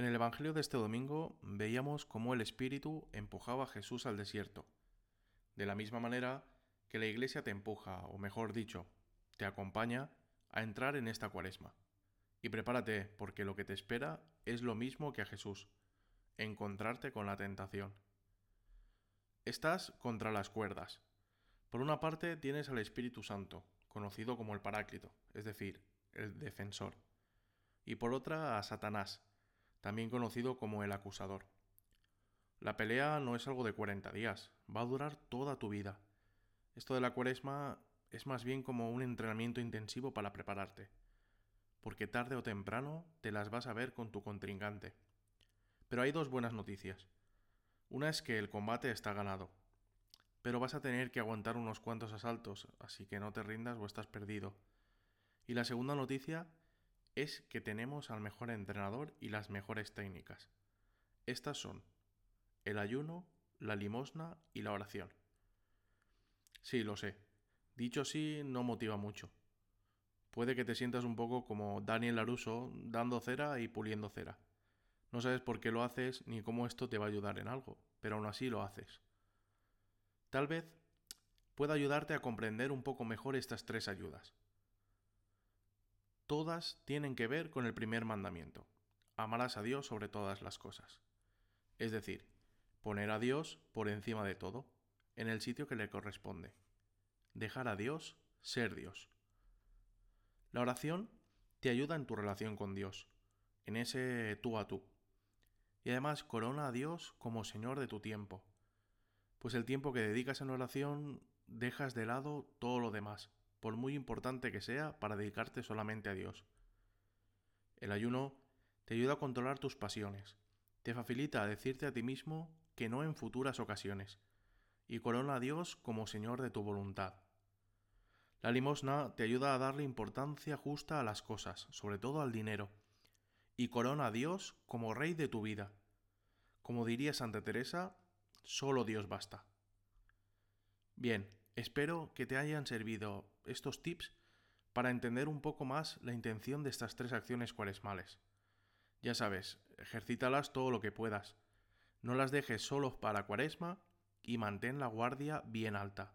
En el Evangelio de este domingo veíamos cómo el Espíritu empujaba a Jesús al desierto, de la misma manera que la Iglesia te empuja, o mejor dicho, te acompaña a entrar en esta cuaresma. Y prepárate, porque lo que te espera es lo mismo que a Jesús, encontrarte con la tentación. Estás contra las cuerdas. Por una parte tienes al Espíritu Santo, conocido como el Paráclito, es decir, el defensor. Y por otra a Satanás, también conocido como el acusador. La pelea no es algo de 40 días, va a durar toda tu vida. Esto de la cuaresma es más bien como un entrenamiento intensivo para prepararte, porque tarde o temprano te las vas a ver con tu contrincante. Pero hay dos buenas noticias. Una es que el combate está ganado, pero vas a tener que aguantar unos cuantos asaltos, así que no te rindas o estás perdido. Y la segunda noticia es que tenemos al mejor entrenador y las mejores técnicas. Estas son el ayuno, la limosna y la oración. Sí, lo sé. Dicho así, no motiva mucho. Puede que te sientas un poco como Daniel Laruso dando cera y puliendo cera. No sabes por qué lo haces ni cómo esto te va a ayudar en algo, pero aún así lo haces. Tal vez pueda ayudarte a comprender un poco mejor estas tres ayudas. Todas tienen que ver con el primer mandamiento. Amarás a Dios sobre todas las cosas. Es decir, poner a Dios por encima de todo, en el sitio que le corresponde. Dejar a Dios ser Dios. La oración te ayuda en tu relación con Dios, en ese tú a tú. Y además corona a Dios como Señor de tu tiempo, pues el tiempo que dedicas en oración dejas de lado todo lo demás por muy importante que sea, para dedicarte solamente a Dios. El ayuno te ayuda a controlar tus pasiones, te facilita decirte a ti mismo que no en futuras ocasiones, y corona a Dios como Señor de tu voluntad. La limosna te ayuda a darle importancia justa a las cosas, sobre todo al dinero, y corona a Dios como Rey de tu vida. Como diría Santa Teresa, solo Dios basta. Bien, Espero que te hayan servido estos tips para entender un poco más la intención de estas tres acciones cuaresmales. Ya sabes, ejercítalas todo lo que puedas. No las dejes solo para cuaresma y mantén la guardia bien alta.